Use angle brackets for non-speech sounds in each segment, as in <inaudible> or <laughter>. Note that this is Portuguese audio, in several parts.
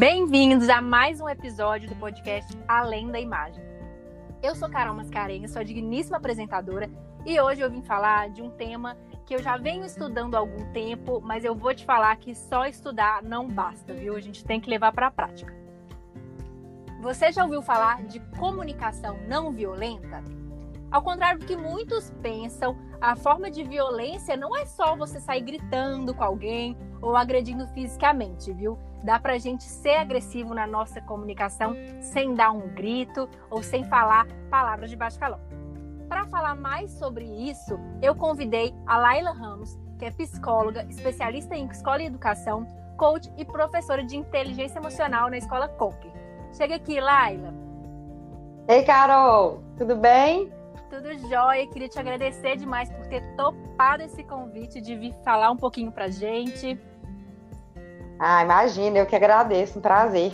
Bem-vindos a mais um episódio do podcast Além da Imagem. Eu sou Carol Mascarenhas, sou a digníssima apresentadora e hoje eu vim falar de um tema que eu já venho estudando há algum tempo, mas eu vou te falar que só estudar não basta, viu? A gente tem que levar para a prática. Você já ouviu falar de comunicação não violenta? Ao contrário do que muitos pensam, a forma de violência não é só você sair gritando com alguém ou agredindo fisicamente, viu? Dá pra gente ser agressivo na nossa comunicação sem dar um grito ou sem falar palavras de baixo calão. Para falar mais sobre isso, eu convidei a Laila Ramos, que é psicóloga, especialista em escola e educação, coach e professora de inteligência emocional na escola COP. Chega aqui, Laila. Ei, Carol, tudo bem? Tudo jóia. Queria te agradecer demais por ter topado esse convite de vir falar um pouquinho pra gente. Ah, imagina, eu que agradeço, um prazer.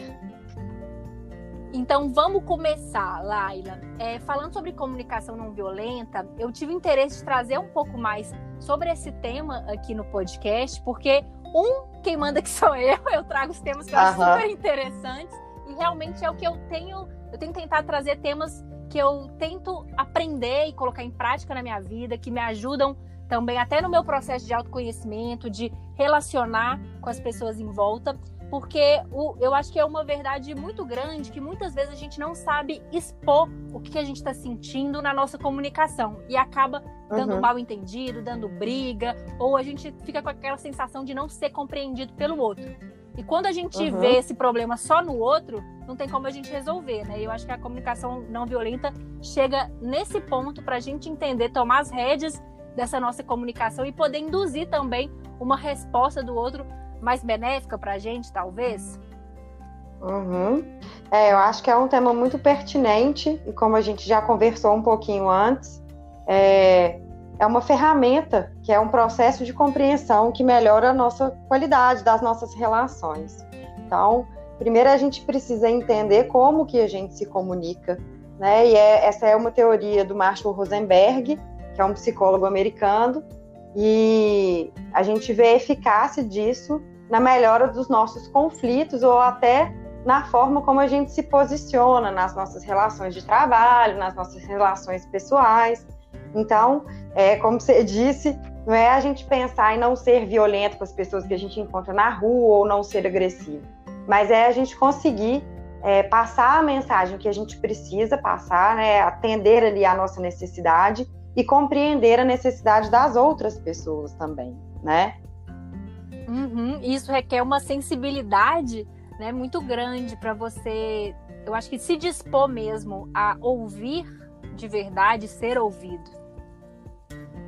Então vamos começar, Laila. É, falando sobre comunicação não violenta, eu tive interesse de trazer um pouco mais sobre esse tema aqui no podcast, porque um, quem manda que sou eu, <laughs> eu trago os temas que eu acho super interessantes e realmente é o que eu tenho, eu tenho tentado trazer temas que eu tento aprender e colocar em prática na minha vida, que me ajudam também até no meu processo de autoconhecimento, de relacionar com as pessoas em volta, porque o, eu acho que é uma verdade muito grande que muitas vezes a gente não sabe expor o que a gente está sentindo na nossa comunicação e acaba dando uhum. mal entendido, dando briga, ou a gente fica com aquela sensação de não ser compreendido pelo outro. E quando a gente uhum. vê esse problema só no outro, não tem como a gente resolver, né? E eu acho que a comunicação não violenta chega nesse ponto para a gente entender, tomar as rédeas dessa nossa comunicação e poder induzir também uma resposta do outro mais benéfica para a gente, talvez. Uhum. É, eu acho que é um tema muito pertinente e como a gente já conversou um pouquinho antes, é, é uma ferramenta que é um processo de compreensão que melhora a nossa qualidade das nossas relações. Então, primeiro a gente precisa entender como que a gente se comunica, né? E é, essa é uma teoria do Marshall Rosenberg, que é um psicólogo americano, e a gente vê a eficácia disso na melhora dos nossos conflitos ou até na forma como a gente se posiciona nas nossas relações de trabalho, nas nossas relações pessoais. Então, é, como você disse, não é a gente pensar em não ser violento com as pessoas que a gente encontra na rua ou não ser agressivo, mas é a gente conseguir é, passar a mensagem que a gente precisa passar, né, atender ali a nossa necessidade e compreender a necessidade das outras pessoas também, né? Uhum, isso requer uma sensibilidade né, muito grande para você, eu acho que se dispor mesmo a ouvir de verdade, ser ouvido.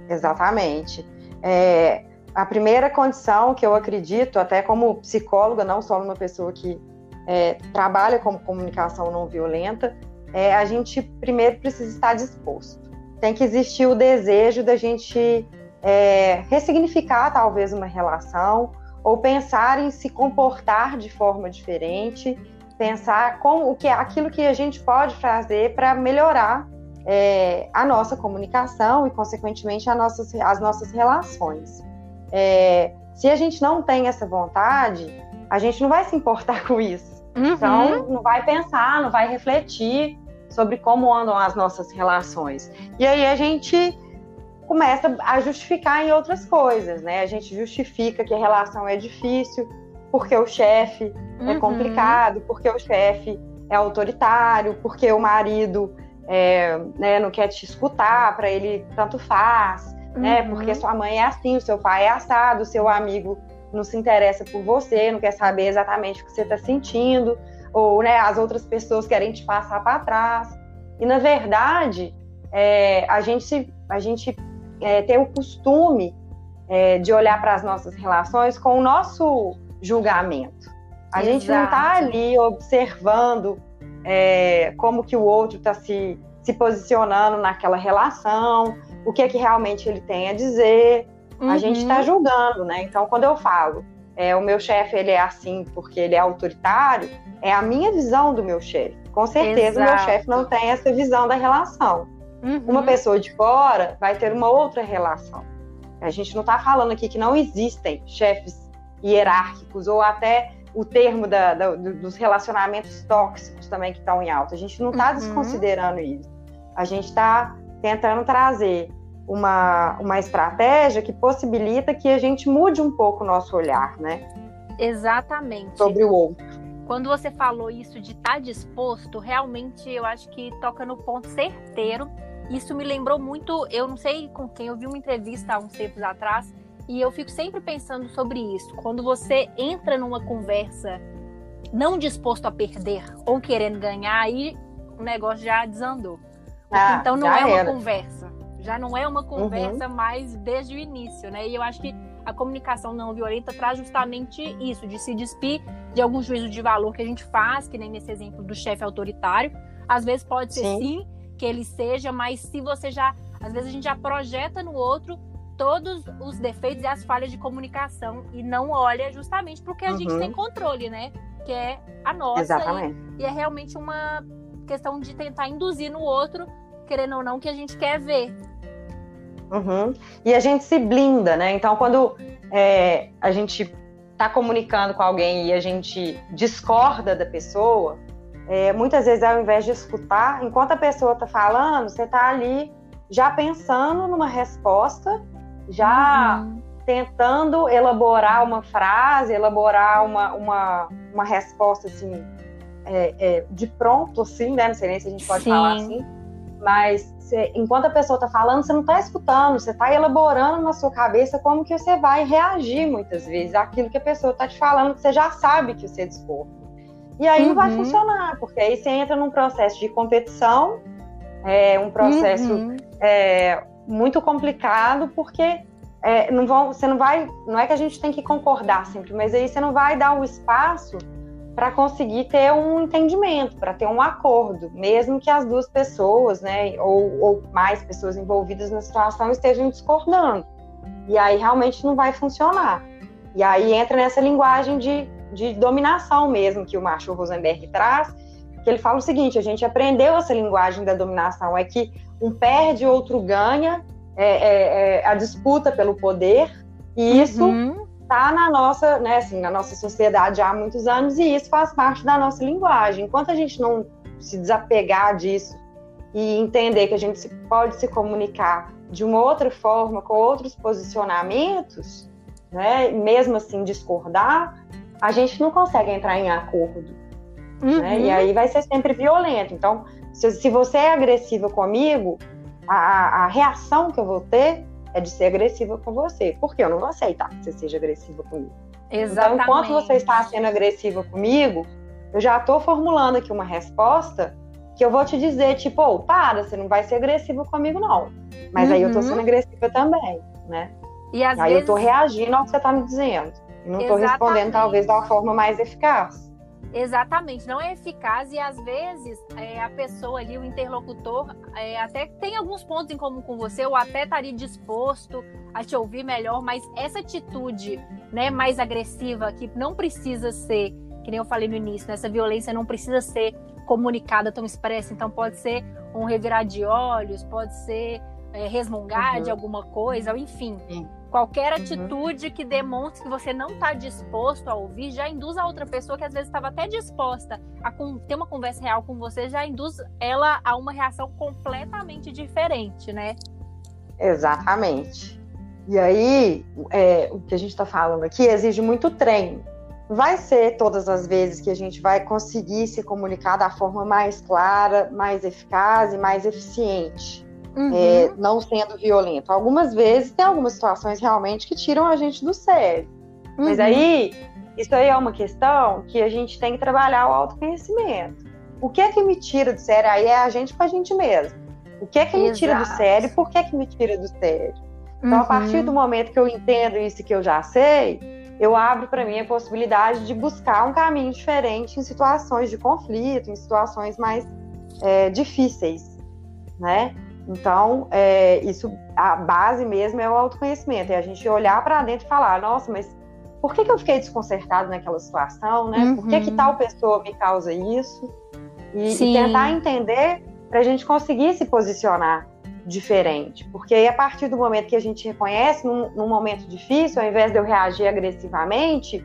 Exatamente. É, a primeira condição que eu acredito, até como psicóloga, não só uma pessoa que é, trabalha com comunicação não violenta, é a gente primeiro precisa estar disposto. Tem que existir o desejo da gente é, ressignificar talvez uma relação ou pensar em se comportar de forma diferente, pensar como o que é aquilo que a gente pode fazer para melhorar é, a nossa comunicação e, consequentemente, nossas, as nossas relações. É, se a gente não tem essa vontade, a gente não vai se importar <laughs> com isso. Uhum. Então, não vai pensar, não vai refletir sobre como andam as nossas relações. E aí a gente começa a justificar em outras coisas, né? A gente justifica que a relação é difícil porque o chefe é uhum. é complicado, porque o chefe é autoritário, porque o marido é, né, não quer te escutar, para ele tanto faz, né, uhum. né? Porque sua mãe é assim, o seu pai é assado, o seu amigo não se interessa por você, não quer saber exatamente o que você está sentindo, ou né, as outras pessoas querem te passar para trás. E na verdade, é, a gente, a gente é, tem o costume é, de olhar para as nossas relações com o nosso julgamento. A Exato. gente não está ali observando é, como que o outro está se, se posicionando naquela relação, o que é que realmente ele tem a dizer. Uhum. A gente está julgando, né? Então, quando eu falo, é, o meu chefe ele é assim porque ele é autoritário, é a minha visão do meu chefe. Com certeza, o meu chefe não tem essa visão da relação. Uhum. Uma pessoa de fora vai ter uma outra relação. A gente não está falando aqui que não existem chefes hierárquicos ou até o termo da, da, dos relacionamentos tóxicos também que estão em alta. A gente não está uhum. desconsiderando isso. A gente está tentando trazer uma, uma estratégia que possibilita que a gente mude um pouco o nosso olhar, né? Exatamente. Sobre o outro. Quando você falou isso de estar tá disposto, realmente eu acho que toca no ponto certeiro. Isso me lembrou muito, eu não sei com quem, eu vi uma entrevista há uns tempos atrás, e eu fico sempre pensando sobre isso. Quando você entra numa conversa não disposto a perder ou querendo ganhar, aí o negócio já desandou. Ah, então não é uma conversa. Já não é uma conversa uhum. mais desde o início, né? E eu acho que a comunicação não violenta traz justamente isso, de se despir de algum juízo de valor que a gente faz, que nem nesse exemplo do chefe autoritário. Às vezes pode ser sim. sim que ele seja, mas se você já. Às vezes a gente já projeta no outro todos os defeitos e as falhas de comunicação e não olha justamente porque a uhum. gente tem controle, né? Que é a nossa. Exatamente. E, e, é realmente uma questão de tentar induzir no outro, querendo ou não, que a gente quer ver. Uhum. E a gente se blinda, né? Então, quando é, a gente está comunicando com alguém e a gente discorda da pessoa, é, muitas vezes ao invés de escutar, enquanto a pessoa está falando, você está ali já pensando numa resposta já uhum. tentando elaborar uma frase, elaborar uma, uma, uma resposta assim, é, é, de pronto, assim, né? Não sei nem se a gente pode Sim. falar assim. Mas você, enquanto a pessoa está falando, você não está escutando, você está elaborando na sua cabeça como que você vai reagir muitas vezes àquilo que a pessoa está te falando, que você já sabe que você dispor. E aí uhum. não vai uhum. funcionar, porque aí você entra num processo de competição, é um processo uhum. é, muito complicado, porque é, não vão, você não vai. Não é que a gente tem que concordar sempre, mas aí você não vai dar o espaço para conseguir ter um entendimento, para ter um acordo, mesmo que as duas pessoas, né, ou, ou mais pessoas envolvidas na situação estejam discordando. E aí realmente não vai funcionar. E aí entra nessa linguagem de, de dominação mesmo que o Marshall Rosenberg traz, que ele fala o seguinte: a gente aprendeu essa linguagem da dominação, é que um perde, outro ganha, é, é, é, a disputa pelo poder, e isso está na nossa, né, assim, na nossa sociedade há muitos anos, e isso faz parte da nossa linguagem. Enquanto a gente não se desapegar disso e entender que a gente pode se comunicar de uma outra forma, com outros posicionamentos, né, mesmo assim discordar, a gente não consegue entrar em acordo. Uhum. Né? E uhum. aí vai ser sempre violento. Então, se, se você é agressiva comigo, a, a reação que eu vou ter é de ser agressiva com você. Porque eu não vou aceitar que você seja agressiva comigo. Exatamente. Então, enquanto você está sendo agressiva comigo, eu já estou formulando aqui uma resposta que eu vou te dizer, tipo, oh, para, você não vai ser agressiva comigo, não. Mas uhum. aí eu estou sendo uhum. agressiva também, né? E aí vezes... eu estou reagindo ao que você está me dizendo. E não estou respondendo, talvez, da forma mais eficaz. Exatamente, não é eficaz e às vezes é, a pessoa ali, o interlocutor, é, até tem alguns pontos em comum com você, ou até estaria disposto a te ouvir melhor, mas essa atitude né, mais agressiva, que não precisa ser, que nem eu falei no início, né, essa violência não precisa ser comunicada tão expressa, então pode ser um revirar de olhos, pode ser é, resmungar uhum. de alguma coisa, ou enfim. Sim. Qualquer uhum. atitude que demonstre que você não está disposto a ouvir já induz a outra pessoa que às vezes estava até disposta a ter uma conversa real com você, já induz ela a uma reação completamente diferente, né? Exatamente. E aí, é, o que a gente está falando aqui exige muito treino. Vai ser todas as vezes que a gente vai conseguir se comunicar da forma mais clara, mais eficaz e mais eficiente uhum. é, não sendo violento. Algumas vezes tem algumas situações realmente que tiram a gente do sério. Uhum. Mas aí, isso aí é uma questão que a gente tem que trabalhar o autoconhecimento. O que é que me tira do sério? Aí é a gente com a gente mesmo. O que é que Exato. me tira do sério? Por que é que me tira do sério? Então, uhum. a partir do momento que eu entendo isso que eu já sei, eu abro para mim a possibilidade de buscar um caminho diferente em situações de conflito, em situações mais é, difíceis, né? Então, é, isso, a base mesmo é o autoconhecimento, é a gente olhar para dentro e falar, nossa, mas por que, que eu fiquei desconcertado naquela situação, né? Uhum. Por que, que uhum. tal pessoa me causa isso? E, e tentar entender para a gente conseguir se posicionar diferente. Porque aí, a partir do momento que a gente reconhece, num, num momento difícil, ao invés de eu reagir agressivamente,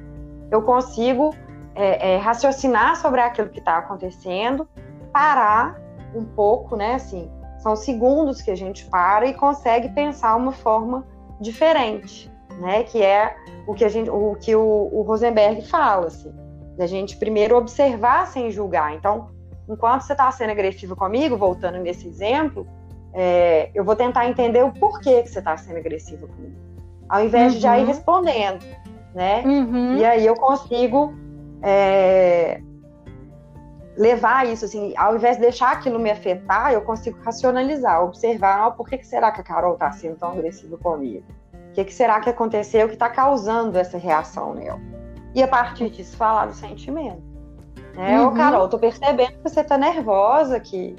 eu consigo é, é, raciocinar sobre aquilo que está acontecendo, parar um pouco, né? Assim, são segundos que a gente para e consegue pensar uma forma diferente, né? Que é o que a gente, o que o, o Rosenberg fala, assim, da gente primeiro observar sem julgar. Então, enquanto você está sendo agressivo comigo, voltando nesse exemplo, é, eu vou tentar entender o porquê que você está sendo agressivo comigo, ao invés uhum. de já ir uhum. respondendo, né? Uhum. E aí eu consigo é, levar isso, assim, ao invés de deixar aquilo me afetar, eu consigo racionalizar, observar, oh, por que, que será que a Carol está sendo tão agressiva comigo? O que, que será que aconteceu que está causando essa reação nela? E a partir disso, falar do sentimento. Né? Uhum. Ô, Carol, tô percebendo que você tá nervosa, que,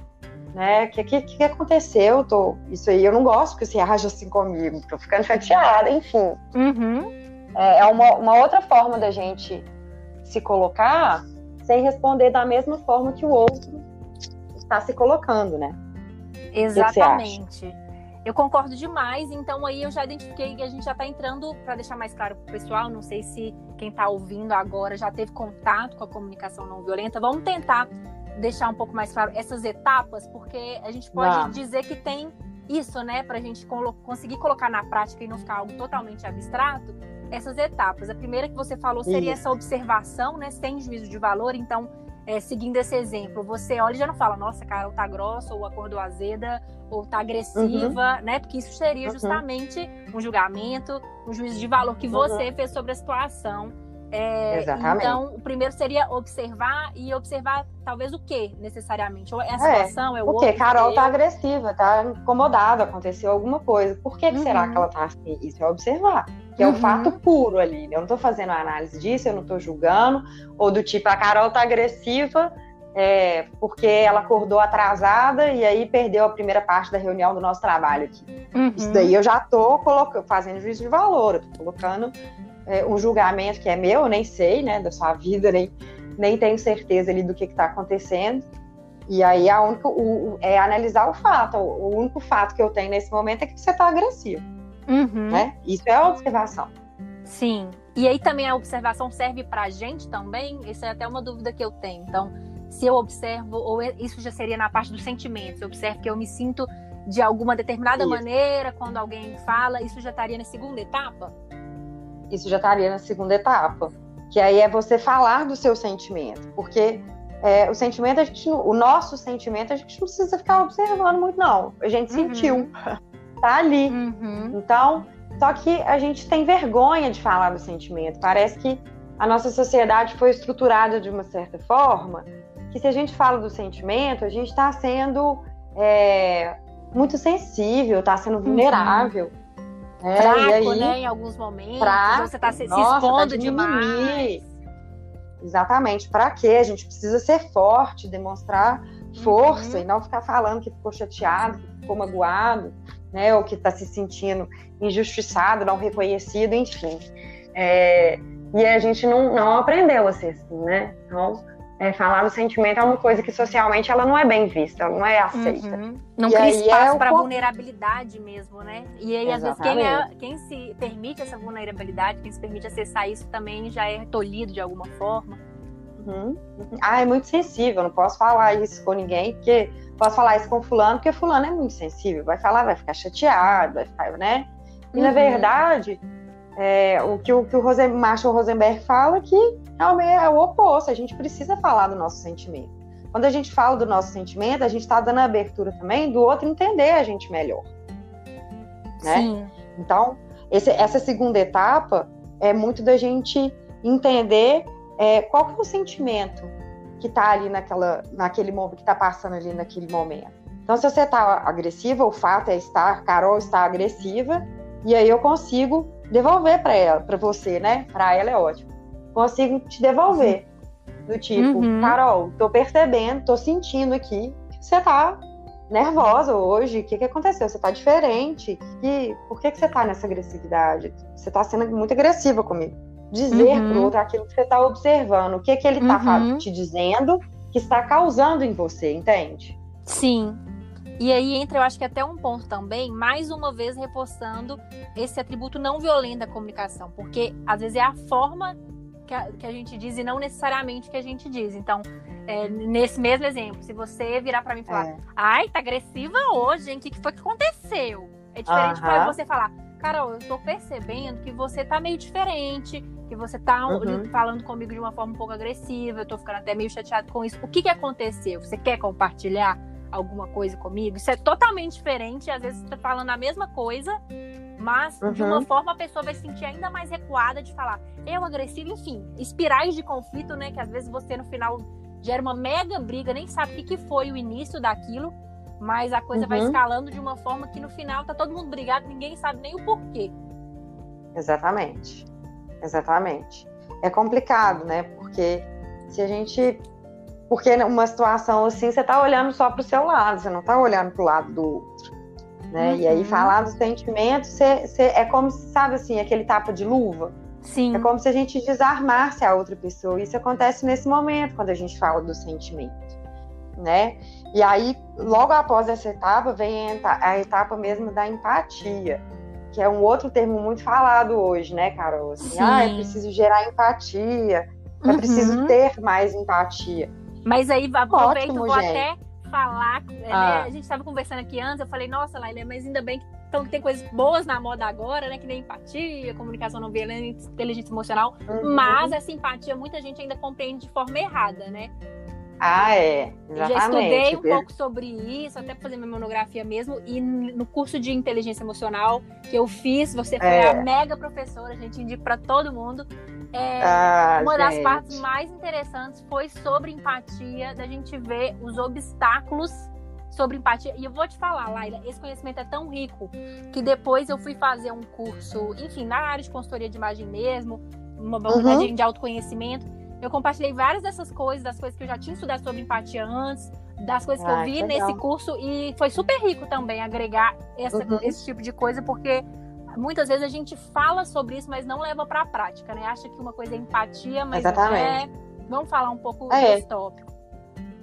né, que, que, que aconteceu? Tô, isso aí eu não gosto que você age assim comigo, tô ficando <laughs> chateada, enfim. Uhum. É, é uma, uma outra forma da gente se colocar sem responder da mesma forma que o outro está se colocando, né? Exatamente. Eu concordo demais, então aí eu já identifiquei que a gente já está entrando, para deixar mais claro para o pessoal, não sei se quem está ouvindo agora já teve contato com a comunicação não violenta, vamos tentar deixar um pouco mais claro essas etapas, porque a gente pode dizer que tem isso, né, para a gente conseguir colocar na prática e não ficar algo totalmente abstrato, essas etapas. A primeira que você falou seria isso. essa observação, né, sem juízo de valor, então é, seguindo esse exemplo, você olha e já não fala, nossa, cara, ou tá grossa, ou acordou azeda, ou tá agressiva, uhum. né? Porque isso seria uhum. justamente uhum. um julgamento, um juízo de valor que você uhum. fez sobre a situação. É, Exatamente. Então, o primeiro seria observar e observar talvez o que necessariamente. Ou é a é, situação, é, é o O que? Carol tá agressiva, tá incomodada, aconteceu alguma coisa. Por que, que será que ela tá assim? Isso é observar que é o uhum. fato puro ali. Eu não estou fazendo análise disso, eu não estou julgando, ou do tipo, a Carol tá agressiva é, porque ela acordou atrasada e aí perdeu a primeira parte da reunião do nosso trabalho aqui. Uhum. Isso daí eu já estou fazendo juízo de valor, eu tô colocando é, um julgamento que é meu, eu nem sei, né, da sua vida, nem, nem tenho certeza ali do que está acontecendo. E aí a única, o, é analisar o fato. O, único fato que eu tenho nesse momento é que você está agressivo. Uhum. Né? Isso é a observação. Sim. E aí também a observação serve para a gente também? Isso é até uma dúvida que eu tenho. Então, se eu observo, ou é, isso já seria na parte dos sentimentos, eu observo que eu me sinto de alguma determinada isso. maneira quando alguém fala, isso já estaria na segunda etapa? Isso já estaria na segunda etapa. Que aí é você falar do seu sentimento. Porque é, o sentimento, a gente, o nosso sentimento, a gente não precisa ficar observando muito, não. A gente uhum. sentiu. tá ali. Uhum. Então, só que a gente tem vergonha de falar do sentimento. Parece que a nossa sociedade foi estruturada de uma certa forma que se a gente fala do sentimento, a gente está sendo é, muito sensível, está sendo uhum. vulnerável. Uhum. É, Fraco, aí, né? Em alguns momentos. Fraco, você está se, nossa, se expondo tá demais. Exatamente. Para quê? A gente precisa ser forte, demonstrar força uhum. e não ficar falando que ficou chateado, que ficou magoado né, ou que está se sentindo injustiçado, não reconhecido, enfim. É, e a gente não, não aprendeu a ser assim, né? Então, é, falar do sentimento é uma coisa que socialmente ela não é bem vista, ela não é aceita. Uhum. Não e cria espaço é para vulnerabilidade mesmo, né? E aí, Exatamente. às vezes, quem, é, quem se permite essa vulnerabilidade, quem se permite acessar isso também já é tolhido de alguma forma. Uhum. Ah, é muito sensível, não posso falar isso com ninguém, porque posso falar isso com fulano, porque fulano é muito sensível, vai falar, vai ficar chateado, vai ficar, né? E uhum. na verdade, é, o que o, que o Rosen, Marshall Rosenberg fala que realmente é o oposto, a gente precisa falar do nosso sentimento. Quando a gente fala do nosso sentimento, a gente está dando a abertura também do outro entender a gente melhor. Né? Sim. Então, esse, essa segunda etapa é muito da gente entender é, qual que é o sentimento que está ali naquela, naquele momento, que está passando ali naquele momento. Então, se você está agressiva, o fato é estar, Carol está agressiva, e aí eu consigo devolver para ela, para você, né? Para ela é ótimo. Consigo te devolver. Do tipo, uhum. Carol, tô percebendo, tô sentindo aqui que você tá nervosa hoje. O que, que aconteceu? Você tá diferente. Que, por que, que você tá nessa agressividade? Você tá sendo muito agressiva comigo dizer uhum. para o outro aquilo que você está observando, o que, que ele está uhum. te dizendo que está causando em você, entende? Sim. E aí entra, eu acho que até um ponto também, mais uma vez reforçando esse atributo não violento da comunicação, porque às vezes é a forma que a, que a gente diz e não necessariamente o que a gente diz. Então, é, nesse mesmo exemplo, se você virar para mim e falar, é. ai, tá agressiva hoje, hein? O que, que foi que aconteceu? É diferente -huh. você falar, Carol, eu tô percebendo que você tá meio diferente, que você tá uhum. falando comigo de uma forma um pouco agressiva, eu tô ficando até meio chateado com isso. O que que aconteceu? Você quer compartilhar alguma coisa comigo? Isso é totalmente diferente, às vezes você tá falando a mesma coisa, mas uhum. de uma uhum. forma a pessoa vai se sentir ainda mais recuada de falar, eu agressivo, enfim, espirais de conflito, né, que às vezes você no final gera uma mega briga, nem sabe o que, que foi o início daquilo, mas a coisa uhum. vai escalando de uma forma que no final tá todo mundo brigado, ninguém sabe nem o porquê. Exatamente. Exatamente. É complicado, né? Porque se a gente. Porque numa situação assim, você tá olhando só pro seu lado, você não tá olhando pro lado do outro. Né? Uhum. E aí, uhum. falar dos sentimentos, você, você, é como sabe assim, aquele tapa de luva. Sim. É como se a gente desarmasse a outra pessoa. Isso acontece nesse momento, quando a gente fala do sentimento, né? E aí, logo após essa etapa, vem a etapa mesmo da empatia, que é um outro termo muito falado hoje, né, Carol? Assim, ah, é preciso gerar empatia, é uhum. preciso ter mais empatia. Mas aí, aproveito, Ótimo, vou gente. até falar, né? ah. a gente estava conversando aqui antes, eu falei, nossa, Laila, mas ainda bem que então, tem coisas boas na moda agora, né? Que nem empatia, comunicação não violenta, inteligência emocional. Uhum. Mas essa empatia muita gente ainda compreende de forma errada, né? Ah, é. Exatamente. Já estudei um pouco sobre isso, até fazer minha monografia mesmo. E no curso de inteligência emocional que eu fiz, você foi é. a mega professora, a gente indica para todo mundo. É, ah, uma gente. das partes mais interessantes foi sobre empatia, da gente ver os obstáculos sobre empatia. E eu vou te falar, Laila, esse conhecimento é tão rico que depois eu fui fazer um curso, enfim, na área de consultoria de imagem mesmo, uma abordagem uhum. de autoconhecimento. Eu compartilhei várias dessas coisas, das coisas que eu já tinha estudado sobre empatia antes, das coisas que eu vi nesse curso, e foi super rico também agregar essa, uhum. esse tipo de coisa, porque muitas vezes a gente fala sobre isso, mas não leva para a prática, né? Acha que uma coisa é empatia, mas Exatamente. não é. Vamos falar um pouco é. desse tópico.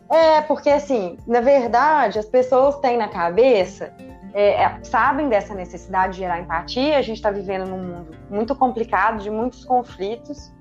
É, porque assim, na verdade, as pessoas têm na cabeça, é, é, sabem dessa necessidade de gerar empatia. A gente está vivendo num mundo muito complicado, de muitos conflitos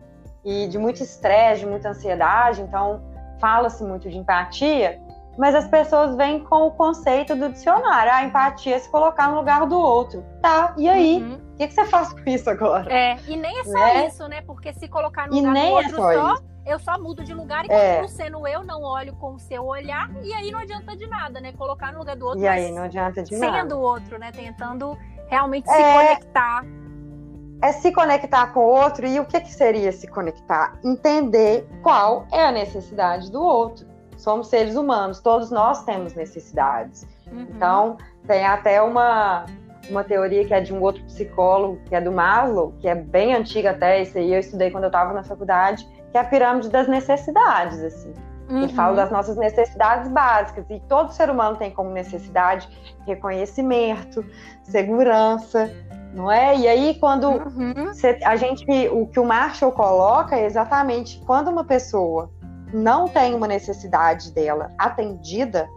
e de muito estresse, de muita ansiedade, então fala-se muito de empatia, mas as pessoas vêm com o conceito do dicionário, a empatia é se colocar no lugar do outro. Tá, e aí? Uhum. O que, que, você faz com isso agora? É, e nem é só né? isso, né? Porque se colocar no lugar do é outro é só, só eu só mudo de lugar e é. sendo eu, não olho com o seu olhar, e aí não adianta de nada, né? Colocar no lugar do outro. E aí não adianta de sendo nada. Sendo outro, né? Tentando realmente é... se conectar é se conectar com o outro. E o que, que seria se conectar? Entender qual é a necessidade do outro. Somos seres humanos, todos nós temos necessidades. Uhum. Então, tem até uma, uma teoria que é de um outro psicólogo, que é do Maslow, que é bem antiga até, isso aí eu estudei quando eu estava na faculdade, que é a pirâmide das necessidades, assim. Uhum. Ele fala das nossas necessidades básicas, e todo ser humano tem como necessidade reconhecimento, segurança, não é? E aí, quando uhum. a gente, o que o Marshall coloca é exatamente quando uma pessoa não tem uma necessidade dela atendida,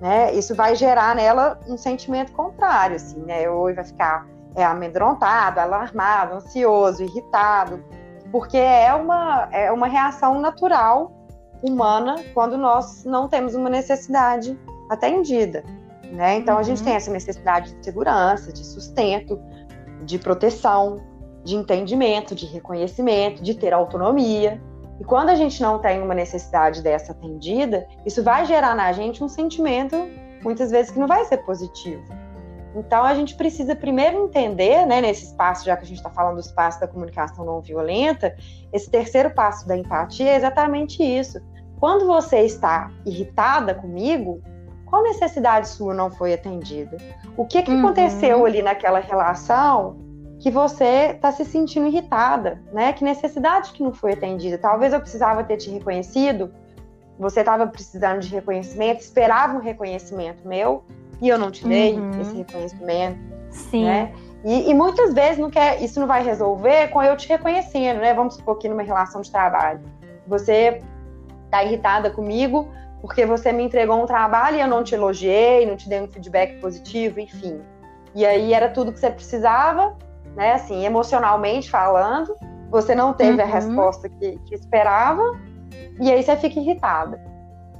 né? Isso vai gerar nela um sentimento contrário, assim, né? Ou vai ficar é, amedrontado, alarmado, ansioso, irritado, porque é uma, é uma reação natural humana quando nós não temos uma necessidade atendida. Né? Então, uhum. a gente uhum. tem essa necessidade de segurança, de sustento, de proteção, de entendimento, de reconhecimento, de ter autonomia. E quando a gente não tem uma necessidade dessa atendida, isso vai gerar na gente um sentimento, muitas vezes, que não vai ser positivo. Então, a gente precisa primeiro entender, né, nesse espaço, já que a gente está falando do espaço da comunicação não violenta, esse terceiro passo da empatia é exatamente isso. Quando você está irritada comigo, qual necessidade sua não foi atendida? O que, que uhum. aconteceu ali naquela relação que você está se sentindo irritada, né? Que necessidade que não foi atendida? Talvez eu precisava ter te reconhecido, você estava precisando de reconhecimento, esperava um reconhecimento meu e eu não te dei uhum. esse reconhecimento, Sim. né? E, e, muitas vezes não quer, isso não vai resolver com eu te reconhecendo, né? Vamos supor que numa relação de trabalho, você está irritada comigo porque você me entregou um trabalho e eu não te elogiei, não te dei um feedback positivo, enfim. E aí era tudo que você precisava, né, assim, emocionalmente falando, você não teve uhum. a resposta que, que esperava, e aí você fica irritada,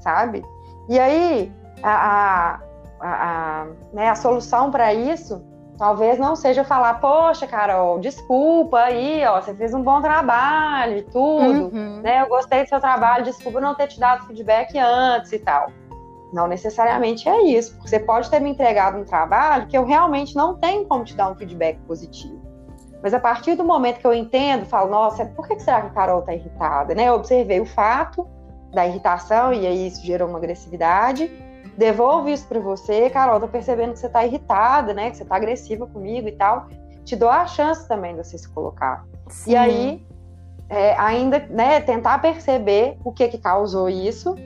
sabe? E aí, a, a, a, né, a solução para isso talvez não seja falar, poxa, Carol, desculpa aí, ó, você fez um bom trabalho e tudo, uhum. né? Eu gostei do seu trabalho, desculpa não ter te dado feedback antes e tal. Não necessariamente é isso, porque você pode ter me entregado um trabalho que eu realmente não tenho como te dar um feedback positivo. Mas a partir do momento que eu entendo, falo, nossa, por que será que a Carol está irritada? Né? Eu observei o fato da irritação e aí isso gerou uma agressividade. Devolvo isso para você, Carol, tô percebendo que você está irritada, né? Que você está agressiva comigo e tal. Te dou a chance também de você se colocar. Sim. E aí, é, ainda, né, tentar perceber o que que causou isso.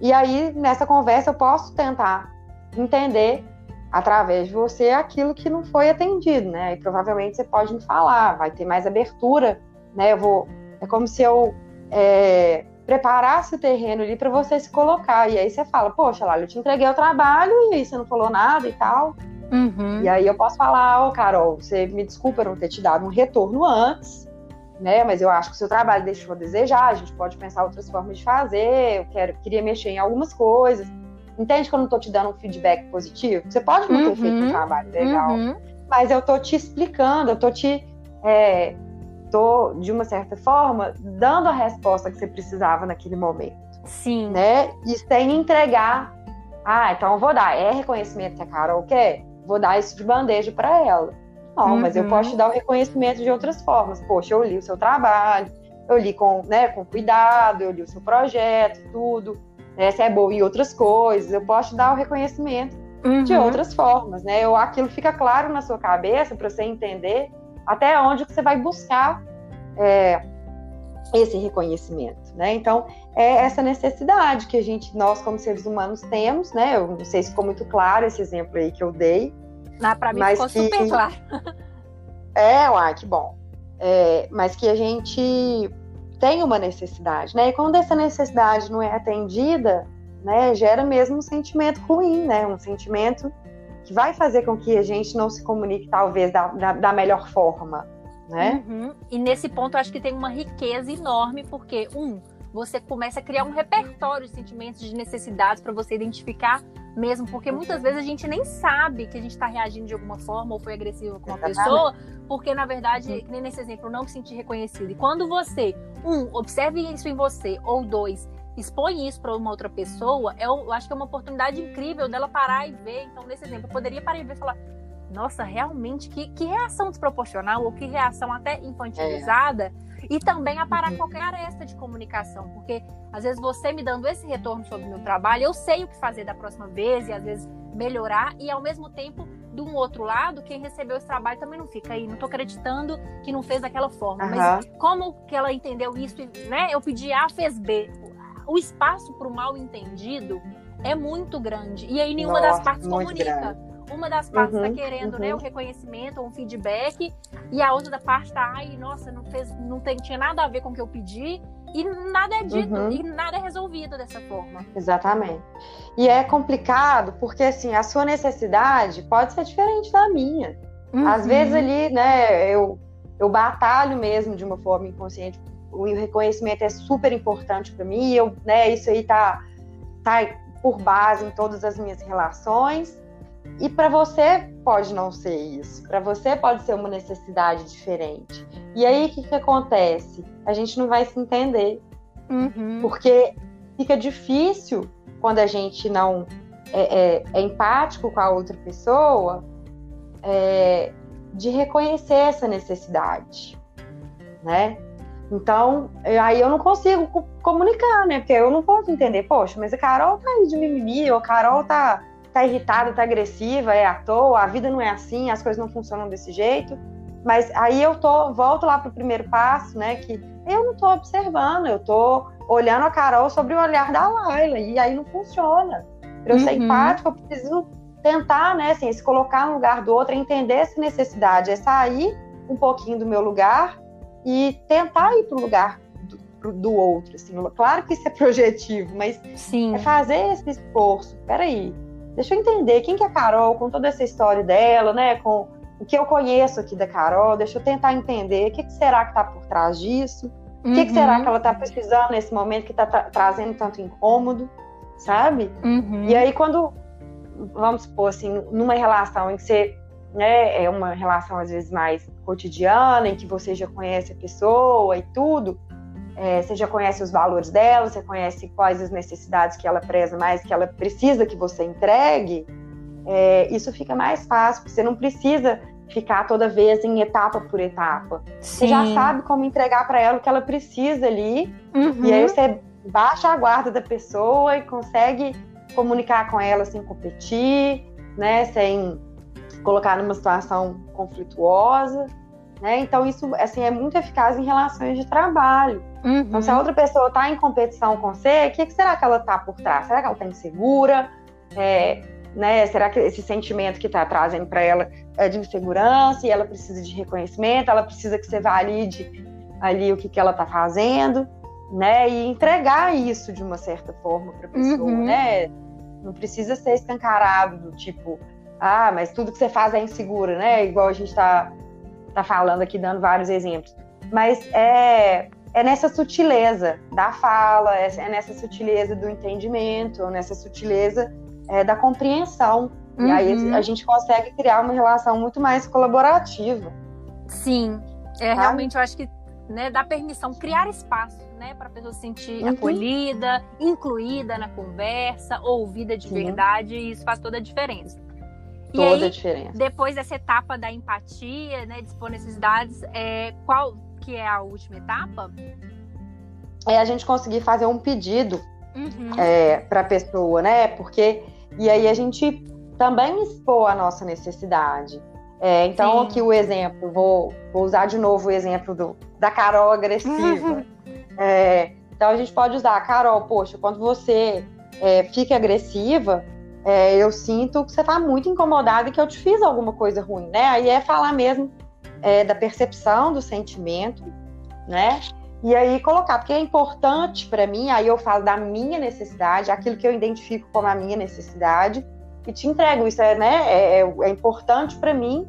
E aí, nessa conversa, eu posso tentar entender através de você aquilo que não foi atendido, né? E provavelmente você pode me falar, vai ter mais abertura, né? Eu vou, é como se eu é, preparasse o terreno ali para você se colocar. E aí você fala, poxa, lá, eu te entreguei o trabalho e aí você não falou nada e tal. Uhum. E aí eu posso falar, ô oh, Carol, você me desculpa não ter te dado um retorno antes, né? Mas eu acho que o seu trabalho deixou a desejar, a gente pode pensar outras formas de fazer, eu quero, queria mexer em algumas coisas. Entende que eu não estou te dando um feedback positivo? Você pode não ter feito um uhum. trabalho legal, uhum. mas eu estou te explicando, eu estou te. É, tô, de uma certa forma, dando a resposta que você precisava naquele momento. Sim. Né? E sem entregar. Ah, então eu vou dar. É reconhecimento que a Carol quer? Vou dar isso de bandeja para ela. Não, uhum. mas eu posso te dar o reconhecimento de outras formas. Poxa, eu li o seu trabalho, eu li com, né, com cuidado, eu li o seu projeto, tudo né, se é boa em outras coisas, eu posso te dar o reconhecimento uhum. de outras formas, né? Ou aquilo fica claro na sua cabeça para você entender até onde que você vai buscar é, esse reconhecimento, né? Então é essa necessidade que a gente, nós como seres humanos temos, né? Eu não sei se ficou muito claro esse exemplo aí que eu dei. Ah, para mim ficou que... super claro. É, uai, que bom. É, mas que a gente tem uma necessidade, né? E quando essa necessidade não é atendida, né, gera mesmo um sentimento ruim, né? Um sentimento que vai fazer com que a gente não se comunique talvez da, da, da melhor forma, né? Uhum. E nesse ponto eu acho que tem uma riqueza enorme, porque um, você começa a criar um repertório de sentimentos, de necessidades para você identificar mesmo, porque muitas vezes a gente nem sabe que a gente está reagindo de alguma forma ou foi agressivo com uma pessoa, porque na verdade, nem nesse exemplo, não me senti reconhecido. E quando você, um, observe isso em você, ou dois, expõe isso para uma outra pessoa, eu, eu acho que é uma oportunidade incrível dela parar e ver. Então, nesse exemplo, eu poderia parar e ver e falar: nossa, realmente, que, que reação desproporcional ou que reação até infantilizada. É e também aparar uhum. qualquer aresta de comunicação, porque às vezes você me dando esse retorno sobre o meu trabalho, eu sei o que fazer da próxima vez e às vezes melhorar, e ao mesmo tempo, de um outro lado, quem recebeu esse trabalho também não fica aí, não tô acreditando que não fez daquela forma. Uhum. Mas como que ela entendeu isso, né? Eu pedi A, fez B. O espaço para o mal entendido é muito grande. E aí nenhuma Nossa, das partes comunica. Grande uma das partes está uhum, querendo uhum. né, o reconhecimento, um feedback, e a outra da parte está, ai, nossa, não, fez, não tem, tinha nada a ver com o que eu pedi, e nada é dito, uhum. e nada é resolvido dessa forma. Exatamente. E é complicado, porque assim, a sua necessidade pode ser diferente da minha. Às uhum. vezes ali, né, eu, eu batalho mesmo de uma forma inconsciente. O reconhecimento é super importante para mim, eu, né, isso aí tá, tá por base em todas as minhas relações. E para você pode não ser isso, para você pode ser uma necessidade diferente. E aí o que, que acontece? A gente não vai se entender, uhum. porque fica difícil quando a gente não é, é, é empático com a outra pessoa é, de reconhecer essa necessidade, né? Então, aí eu não consigo comunicar, né? Porque eu não posso entender, poxa, mas a Carol tá aí de mimimi, ou a Carol tá tá irritada, tá agressiva, é à toa, a vida não é assim, as coisas não funcionam desse jeito. Mas aí eu tô, volto lá pro primeiro passo, né? Que eu não tô observando, eu tô olhando a Carol sobre o olhar da Laila, e aí não funciona. Para eu uhum. ser empática, eu preciso tentar, né, assim, se colocar no lugar do outro, entender essa necessidade, é sair um pouquinho do meu lugar e tentar ir pro lugar do, do outro, assim. Claro que isso é <laughs> projetivo, mas Sim. é fazer esse esforço. Peraí, deixa eu entender quem que é a Carol com toda essa história dela, né? Com, o que eu conheço aqui da Carol, deixa eu tentar entender o que, que será que está por trás disso, o que, que, será uhum. que ela está precisando nesse momento que está tra trazendo tanto incômodo, sabe? Uhum. E aí, quando, vamos supor assim, numa relação em que você né, é uma relação às vezes mais cotidiana, em que você já conhece a pessoa e tudo, é, você já conhece os valores dela, você conhece quais as necessidades que ela preza mais, que ela precisa que você entregue, é, isso fica mais fácil, porque você não precisa ficar toda vez em etapa por etapa. Sim. Você já sabe como entregar para ela o que ela precisa ali, uhum. e aí você baixa a guarda da pessoa e consegue comunicar com ela sem competir, né, sem colocar numa situação conflituosa, né? Então isso assim é muito eficaz em relações de trabalho. Uhum. Então se a outra pessoa está em competição com você, o que, que, será que ela está por trás? Será que ela está insegura? É, né? Será que esse sentimento que está trazendo para ela é de insegurança e ela precisa de reconhecimento? Ela precisa que você valide ali o que, que ela está fazendo, né? E entregar isso de uma certa forma para a pessoa, uhum. né? Não precisa ser escancarado do tipo, ah, mas tudo que você faz é inseguro, né? Igual a gente está tá falando aqui, dando vários exemplos. Mas é, é nessa sutileza da fala, é, é nessa sutileza do entendimento, nessa sutileza é, da compreensão. Uhum. E aí uhum. a gente consegue criar uma relação muito mais colaborativa. Sim, é, realmente eu acho que né, dá permissão, criar espaço né, para a pessoa se sentir uhum. acolhida, incluída na conversa, ouvida de Sim. verdade, e isso faz toda a diferença. Toda aí, a diferença. Depois dessa etapa da empatia, né, de expor necessidades, é, qual que é a última etapa? É a gente conseguir fazer um pedido uhum. é, para a pessoa, né? Porque e aí a gente também expor a nossa necessidade. É, então, Sim. aqui o exemplo, vou, vou, usar de novo o exemplo do, da Carol agressiva. Uhum. <laughs> É, então, a gente pode usar, Carol, poxa, quando você é, fica agressiva, é, eu sinto que você está muito incomodada e que eu te fiz alguma coisa ruim, né? Aí é falar mesmo é, da percepção do sentimento, né? E aí colocar, porque é importante para mim, aí eu falo da minha necessidade, aquilo que eu identifico como a minha necessidade, e te entrego. Isso é, né, é, é, é importante para mim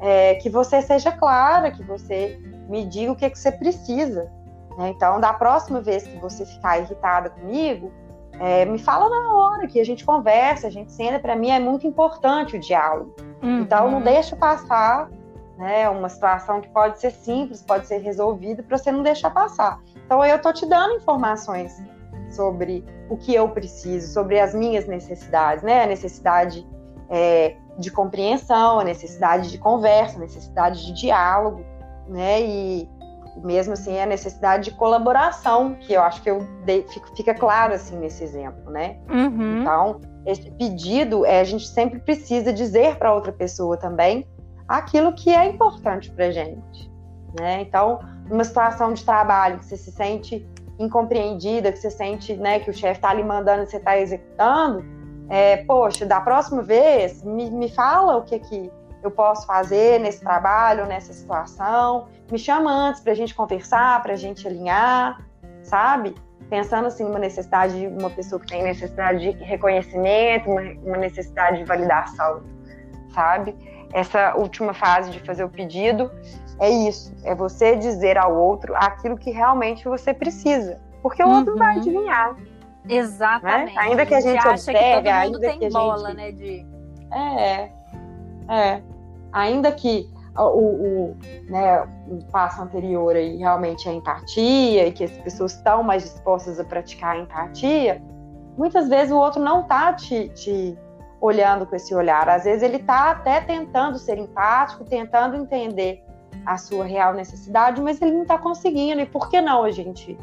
é, que você seja clara, que você me diga o que, é que você precisa. Né? Então, da próxima vez que você ficar irritada comigo, é, me fala na hora que a gente conversa, a gente senta. Para mim é muito importante o diálogo. Uhum. Então, não deixa passar né, uma situação que pode ser simples, pode ser resolvida, para você não deixar passar. Então, eu tô te dando informações sobre o que eu preciso, sobre as minhas necessidades, né? A necessidade é, de compreensão, a necessidade de conversa, a necessidade de diálogo, né? E mesmo assim a necessidade de colaboração, que eu acho que eu dei, fica claro assim nesse exemplo, né? Uhum. Então, esse pedido é a gente sempre precisa dizer para outra pessoa também aquilo que é importante para gente, né? Então, numa situação de trabalho que você se sente incompreendida, que você sente, né, que o chefe está lhe mandando e você está executando, é, poxa, da próxima vez me, me fala o que que eu posso fazer nesse trabalho, nessa situação. Me chama antes para a gente conversar, para a gente alinhar, sabe? Pensando assim numa necessidade de uma pessoa que tem necessidade de reconhecimento, uma, uma necessidade de validação, sabe? Essa última fase de fazer o pedido é isso, é você dizer ao outro aquilo que realmente você precisa, porque o uhum. outro vai adivinhar. Exatamente. Né? Ainda que a gente, a gente observe, ainda tem que a bola, gente... né, de... É, é ainda que o, o, né, o passo anterior aí realmente é a empatia e que as pessoas estão mais dispostas a praticar a empatia, muitas vezes o outro não está te, te, olhando com esse olhar. Às vezes ele está até tentando ser empático, tentando entender a sua real necessidade, mas ele não está conseguindo. E por que não a gente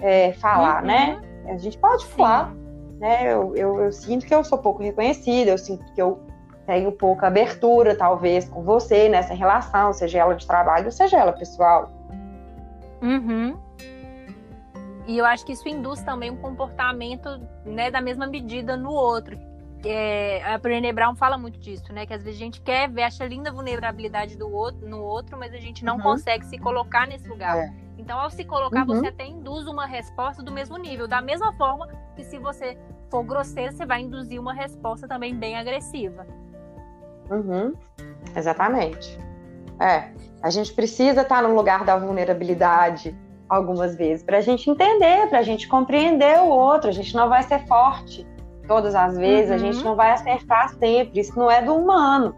é, falar, uhum. né? A gente pode Sim. falar. Né? Eu, eu, eu sinto que eu sou pouco reconhecida, eu sinto que eu tenho pouca abertura, talvez, com você nessa relação, seja ela de trabalho, seja ela pessoal. Uhum. E eu acho que isso induz também um comportamento né, da mesma medida no outro. É, a Brené Brown fala muito disso, né? Que às vezes a gente quer ver, acha linda a vulnerabilidade do outro, no outro, mas a gente não uhum. consegue se colocar nesse lugar. É. Então, ao se colocar, uhum. você até induz uma resposta do mesmo nível. Da mesma forma que se você for grosseiro, você vai induzir uma resposta também bem agressiva. Uhum. Exatamente. É, a gente precisa estar no lugar da vulnerabilidade algumas vezes para a gente entender, para a gente compreender o outro. A gente não vai ser forte todas as vezes, uhum. a gente uhum. não vai acertar sempre. Isso não é do humano.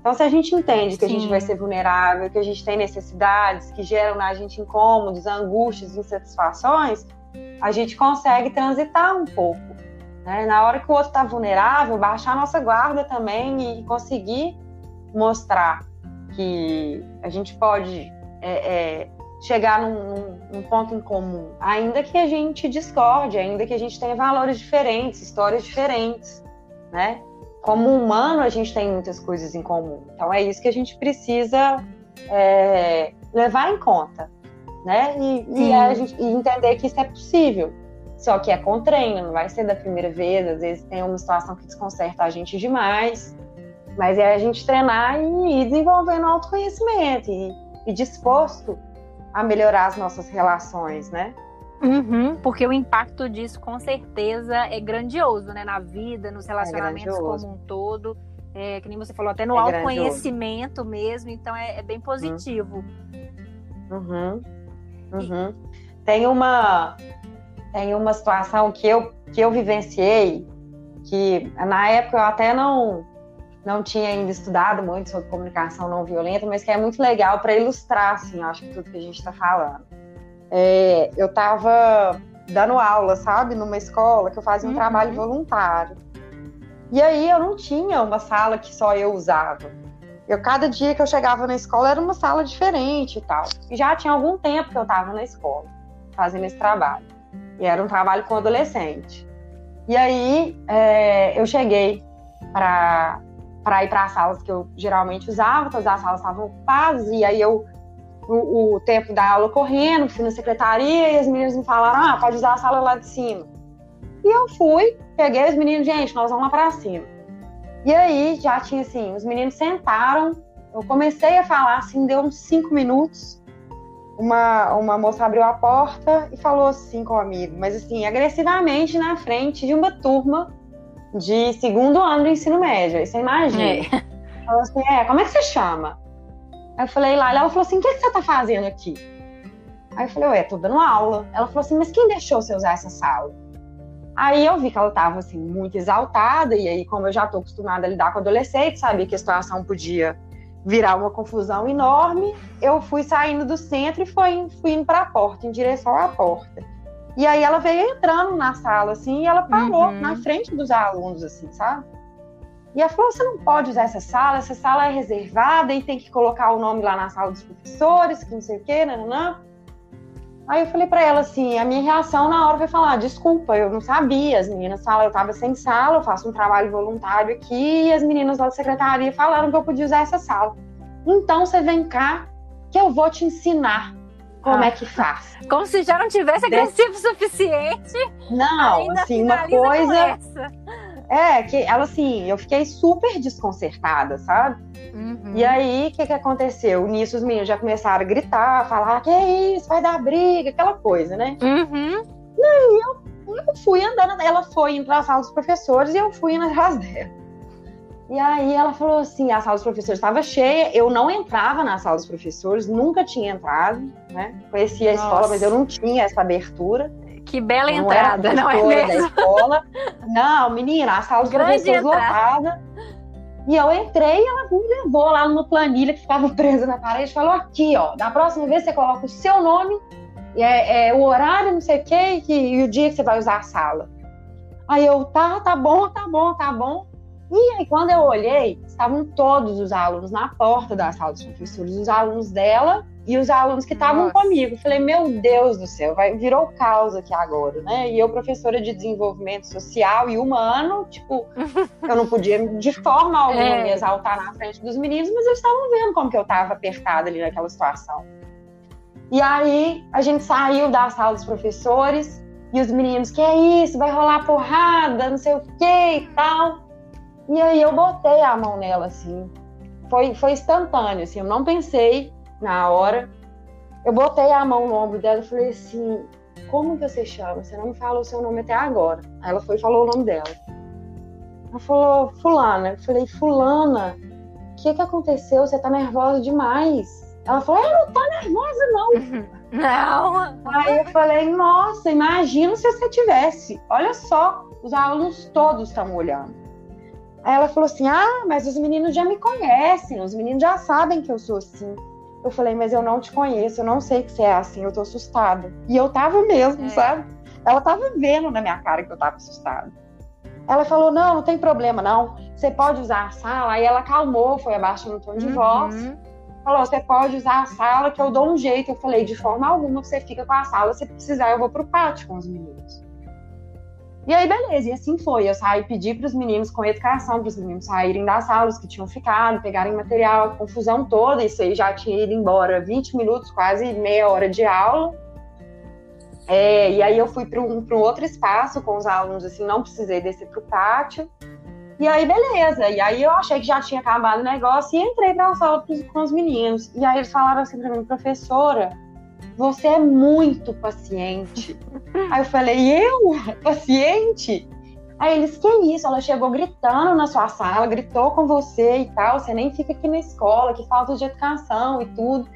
Então, se a gente entende que Sim. a gente vai ser vulnerável, que a gente tem necessidades que geram na gente incômodos, angústias, insatisfações, a gente consegue transitar um pouco. Né? Na hora que o outro está vulnerável, baixar a nossa guarda também e conseguir mostrar que a gente pode é, é, chegar num, num, ponto em comum, ainda que a gente discorde, ainda que a gente tenha valores diferentes, histórias diferentes, né? Como humano, a gente tem muitas coisas em comum. Então é isso que a gente precisa é, levar em conta, né? E, e, a gente, e entender que isso é possível. Só que é com treino, não vai ser da primeira vez. Às vezes tem uma situação que desconcerta a gente demais. Mas é a gente treinar e ir desenvolvendo autoconhecimento e, e disposto a melhorar as nossas relações, né? Uhum, porque o impacto disso com certeza é grandioso, né? Na vida, nos relacionamentos é como um todo. É, que nem você falou, até no é autoconhecimento mesmo, então é, é bem positivo. Uhum. Uhum. Tem uma tem uma situação que eu que eu vivenciei que na época eu até não não tinha ainda estudado muito sobre comunicação não violenta, mas que é muito legal para ilustrar, assim, acho que tudo que a gente está falando. É, eu estava dando aula, sabe, numa escola que eu fazia um uhum. trabalho voluntário. E aí eu não tinha uma sala que só eu usava. Eu cada dia que eu chegava na escola era uma sala diferente e tal. E já tinha algum tempo que eu estava na escola fazendo esse trabalho. E era um trabalho com adolescente. E aí é, eu cheguei para ir para as salas que eu geralmente usava, todas as salas estavam ocupadas, e aí eu, o, o, tempo da aula correndo, fui na secretaria e as meninas me falaram: ah, pode usar a sala lá de cima. E eu fui, peguei os meninos, gente, nós vamos lá para cima. E aí já tinha assim, os meninos sentaram, eu comecei a falar assim, deu uns cinco minutos. Uma, uma moça abriu a porta e falou assim comigo, mas assim, agressivamente na frente de uma turma de segundo ano do ensino médio. Aí você imagina. É. <laughs> Falou assim: é, como é que você chama? Aí eu falei lá, ela falou assim: o que, é que você tá fazendo aqui? Aí eu falei, ué, tô dando aula. Ela falou assim, mas quem deixou você usar essa sala? Aí eu vi que ela tava, assim, muito exaltada, e aí, como eu já tô acostumada a lidar com adolescente, sabia que a situação podia virar uma confusão enorme, eu fui saindo do centro e fui, fui indo para a porta, em direção à porta. E aí ela veio entrando na sala, assim, e ela parou uhum. na frente dos alunos, assim, sabe? E ela falou: você não pode usar essa sala, essa sala é reservada e tem que colocar o nome lá na sala dos professores, que não sei o quê, nananã. Aí eu falei para ela assim, a minha reação na hora foi falar, desculpa, eu não sabia, as meninas falam, eu tava sem sala, eu faço um trabalho voluntário aqui, e as meninas da secretaria falaram que eu podia usar essa sala. Então você vem cá que eu vou te ensinar como ah. é que faz. <laughs> Como se já não tivesse agressivo o suficiente. Não, assim, uma coisa. É, que ela assim, eu fiquei super desconcertada, sabe? Uhum. E aí, o que, que aconteceu? Nisso, os meninos já começaram a gritar, falar: que é isso, vai dar briga, aquela coisa, né? Uhum. E aí eu, eu fui andando, ela foi indo para a sala dos professores e eu fui indo atrás dela. E aí ela falou assim, a sala dos professores estava cheia, eu não entrava na sala dos professores, nunca tinha entrado, né? Conhecia a Nossa. escola, mas eu não tinha essa abertura. Que bela não entrada, não é mesmo? da escola. Não, menina, a sala dos Grande professores lotada. E eu entrei e ela me levou lá numa planilha que ficava presa na parede e falou: aqui, ó, da próxima vez você coloca o seu nome, é, é o horário, não sei o quê, e, e o dia que você vai usar a sala. Aí eu, tá, tá bom, tá bom, tá bom. E aí, quando eu olhei, estavam todos os alunos na porta da sala dos professores, os alunos dela e os alunos que estavam comigo. Falei, meu Deus do céu, vai, virou caos aqui agora, né? E eu, professora de desenvolvimento social e humano, tipo, <laughs> eu não podia de forma alguma é. me exaltar na frente dos meninos, mas eles estavam vendo como que eu estava apertada ali naquela situação. E aí, a gente saiu da sala dos professores e os meninos, que é isso, vai rolar porrada, não sei o que e tal. E aí eu botei a mão nela, assim. Foi, foi instantâneo, assim. Eu não pensei na hora. Eu botei a mão no ombro dela e falei assim: Como que você chama? Você não me falou o seu nome até agora. Aí ela foi e falou o nome dela. Ela falou: Fulana. Eu falei: Fulana, o que que aconteceu? Você tá nervosa demais. Ela falou, eu não tô nervosa, não. <laughs> Não. Aí eu falei, nossa, imagina se você tivesse. Olha só, os alunos todos estão olhando. Aí ela falou assim: Ah, mas os meninos já me conhecem, os meninos já sabem que eu sou assim. Eu falei, mas eu não te conheço, eu não sei que você é assim, eu tô assustada. E eu tava mesmo, é. sabe? Ela tava vendo na minha cara que eu tava assustada. Ela falou: Não, não tem problema, não. Você pode usar a sala. Aí ela calmou, foi abaixando o tom de uhum. voz. Falou: Você pode usar a sala que eu dou um jeito. Eu falei: De forma alguma você fica com a sala. Se precisar, eu vou pro pátio com os meninos. E aí, beleza, e assim foi. Eu saí pedi para os meninos com educação, para os meninos saírem das salas que tinham ficado, pegarem material, a confusão toda. Isso aí já tinha ido embora 20 minutos, quase meia hora de aula. É, e aí eu fui para um, um outro espaço com os alunos, assim, não precisei descer para o pátio. E aí, beleza. E aí eu achei que já tinha acabado o negócio e entrei para a sala com os meninos. E aí eles falaram assim para mim, professora, você é muito paciente. <laughs> Aí eu falei, eu? Paciente? Aí eles, que isso? Ela chegou gritando na sua sala, gritou com você e tal, você nem fica aqui na escola, que falta de educação e tudo.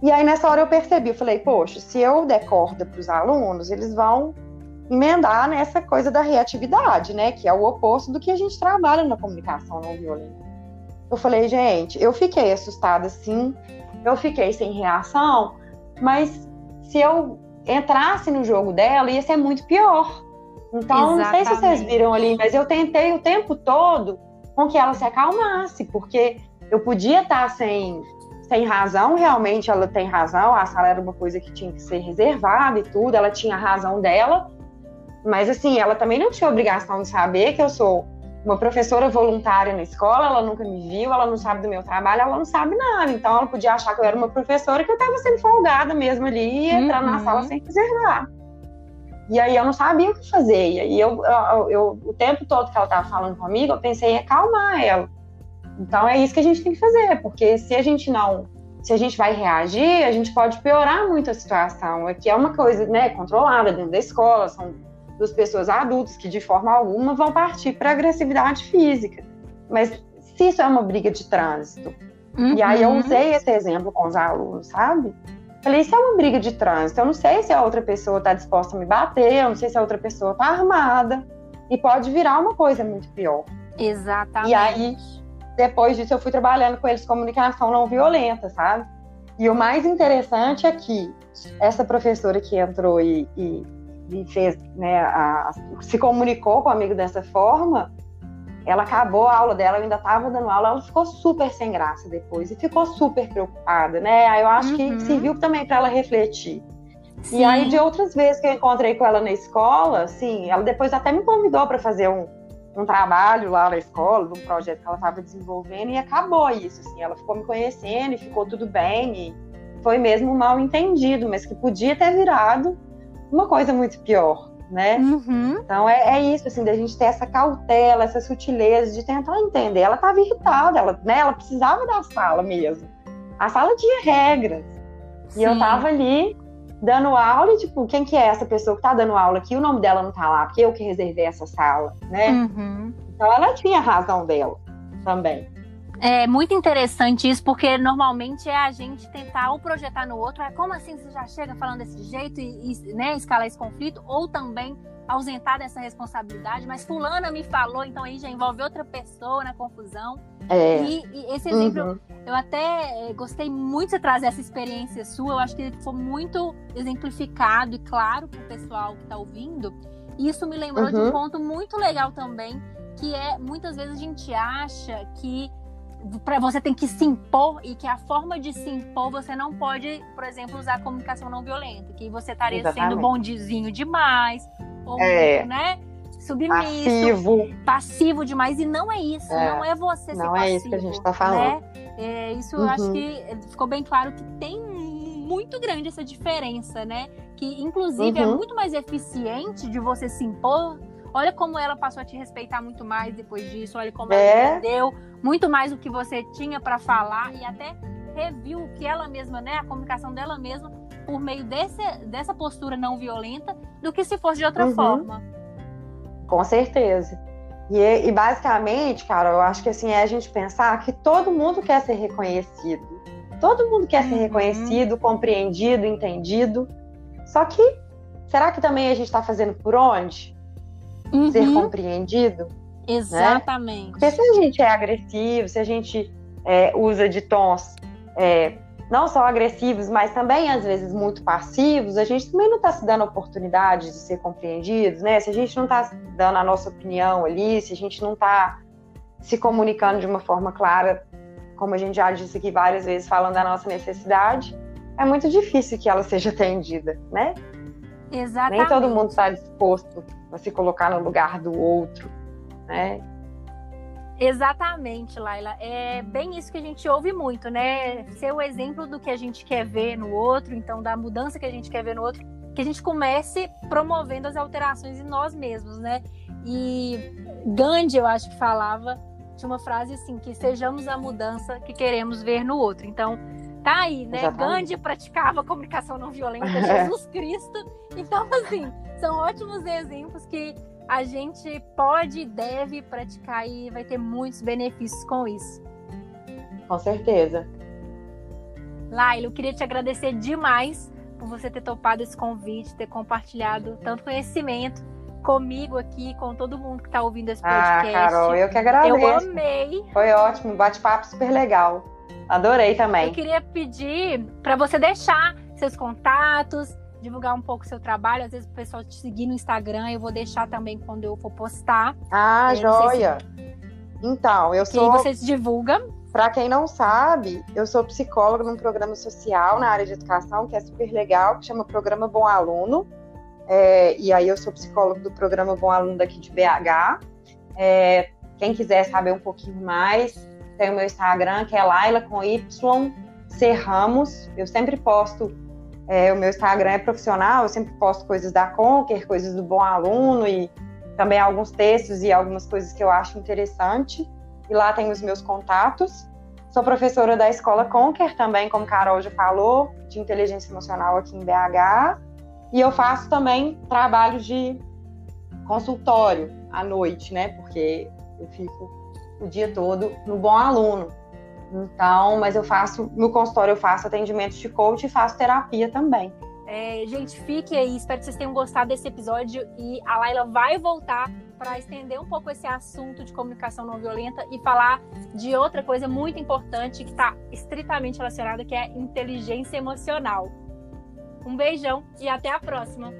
E aí nessa hora eu percebi, eu falei, poxa, se eu der corda para os alunos, eles vão emendar nessa coisa da reatividade, né? Que é o oposto do que a gente trabalha na comunicação não violenta. Eu falei, gente, eu fiquei assustada sim, eu fiquei sem reação, mas se eu entrasse no jogo dela, ia ser muito pior. Então, Exatamente. não sei se vocês viram ali, mas eu tentei o tempo todo com que ela se acalmasse, porque eu podia estar sem, sem razão, realmente ela tem razão, a sala era uma coisa que tinha que ser reservada e tudo, ela tinha a razão dela, mas assim, ela também não tinha obrigação de saber que eu sou uma professora voluntária na escola, ela nunca me viu, ela não sabe do meu trabalho, ela não sabe nada. Então ela podia achar que eu era uma professora que eu estava sendo folgada mesmo ali e entrando uhum. na sala sem reservar. E aí eu não sabia o que fazer. E aí eu, eu, eu, o tempo todo que ela estava falando comigo, eu pensei em acalmar ela. Então é isso que a gente tem que fazer, porque se a gente não, se a gente vai reagir, a gente pode piorar muito a situação. Aqui é uma coisa, né, controlada dentro da escola, são das pessoas adultas que de forma alguma vão partir para agressividade física. Mas se isso é uma briga de trânsito, uhum. e aí eu uhum. usei esse exemplo com os alunos, sabe? Falei, isso é uma briga de trânsito. Eu não sei se a outra pessoa está disposta a me bater, eu não sei se a outra pessoa está armada. E pode virar uma coisa muito pior. Exatamente. E aí, depois disso, eu fui trabalhando com eles comunicação não violenta, sabe? E o mais interessante é que essa professora que entrou e, e e fez, né, a, se comunicou com o amigo dessa forma, ela acabou a aula dela, eu ainda estava dando aula, ela ficou super sem graça depois e ficou super preocupada, né? Aí eu acho uhum. que serviu também para ela refletir. Sim. E aí, de outras vezes que eu encontrei com ela na escola, assim, ela depois até me convidou para fazer um, um trabalho lá na escola, de um projeto que ela estava desenvolvendo, e acabou isso, assim, ela ficou me conhecendo e ficou tudo bem, e foi mesmo mal entendido, mas que podia ter virado uma coisa muito pior, né? Uhum. Então é, é, isso, assim, da gente ter essa cautela, essa sutileza de tentar entender. Ela estava irritada, ela, né, ela precisava da sala mesmo. A sala tinha regras. Sim. E eu tava ali dando aula e, tipo, quem que é essa pessoa que tá dando aula aqui? O nome dela não tá lá, porque eu que reservei essa sala, né? Uhum. Então ela tinha razão dela também. É muito interessante isso, porque normalmente é a gente tentar ou projetar no outro, é como assim você já chega falando desse jeito e, e né, escalar esse conflito, ou também ausentar dessa responsabilidade, mas fulana me falou, então aí já envolve outra pessoa na confusão. É. E, e, esse exemplo, uhum. eu até eh, gostei muito de trazer essa experiência sua, eu acho que foi muito exemplificado e claro para o pessoal que está ouvindo. E isso me lembrou uhum. de um uhum. ponto muito legal também, que é muitas vezes a gente acha que para você tem que se impor e que a forma de se impor você não pode, por exemplo, usar comunicação não violenta, que você estaria Exatamente. sendo bondizinho demais ou é. né, submisso, passivo. passivo demais e não é isso, é. não é você não ser é isso que a gente está falando. Né? É, isso uhum. eu acho uhum. que ficou bem claro que tem muito grande essa diferença, né? Que inclusive é uhum. é muito mais eficiente de você se impor Olha como ela passou a te respeitar muito mais depois disso. Olha como é. ela entendeu muito mais o que você tinha para falar e até reviu o que ela mesma, né, a comunicação dela mesma por meio desse, dessa postura não violenta do que se fosse de outra uhum. forma. Com certeza. E, e, basicamente, cara, eu acho que assim é a gente pensar que todo mundo quer ser reconhecido. Todo mundo quer ser uhum. reconhecido, compreendido, entendido. Só que será que também a gente está fazendo por onde? Uhum. Ser compreendido? Né? Exatamente. Né? Porque se a gente é agressivo, se a gente é, usa de tons é, não só agressivos, mas também às vezes muito passivos, a gente também não está se dando oportunidade de ser compreendidos, né? Se a gente não está dando a nossa opinião ali, se a gente não está se comunicando de uma forma clara, como a gente já disse aqui várias vezes, falando da nossa necessidade, é muito difícil que ela seja atendida, né? Exatamente. Nem todo mundo está disposto a se colocar no lugar do outro, né? Exatamente, Laila. É bem isso que a gente ouve muito, né? Ser o exemplo do que a gente quer ver no outro, então da mudança que a gente quer ver no outro, que a gente comece promovendo as alterações em nós mesmos, né? E Gandhi, eu acho que falava, tinha uma frase assim, que sejamos a mudança que queremos ver no outro. Então, tá aí, né? Exatamente. Gandhi praticava comunicação não violenta, Jesus Cristo. Então, <laughs> assim, são ótimos exemplos que a gente pode e deve praticar e vai ter muitos benefícios com isso. Com certeza. Laila, eu queria te agradecer demais por você ter topado esse convite, ter compartilhado tanto conhecimento comigo aqui, com todo mundo que está ouvindo esse ah, podcast. Ah, Carol, eu que agradeço. Eu amei. Foi ótimo, bate-papo super legal. Adorei também. Eu queria pedir para você deixar seus contatos, divulgar um pouco o seu trabalho. Às vezes o pessoal te seguir no Instagram, eu vou deixar também quando eu for postar. Ah, joia! Se... Então, eu sou. E você se divulga. Para quem não sabe, eu sou psicóloga num programa social na área de educação que é super legal, que chama Programa Bom Aluno. É, e aí eu sou psicóloga do programa Bom Aluno daqui de BH. É, quem quiser saber um pouquinho mais, tem o meu Instagram, que é Laila com Y Serramos. Eu sempre posto é, o meu Instagram é profissional, eu sempre posto coisas da Conquer, coisas do Bom Aluno e também alguns textos e algumas coisas que eu acho interessante. E lá tem os meus contatos. Sou professora da Escola Conquer também, como Carol já falou, de inteligência emocional aqui em BH. E eu faço também trabalho de consultório à noite, né? Porque eu fico o dia todo no Bom Aluno. Então, mas eu faço, no consultório eu faço atendimentos de coach e faço terapia também. É, gente, fique aí. Espero que vocês tenham gostado desse episódio e a Laila vai voltar para estender um pouco esse assunto de comunicação não violenta e falar de outra coisa muito importante que está estritamente relacionada, que é inteligência emocional. Um beijão e até a próxima!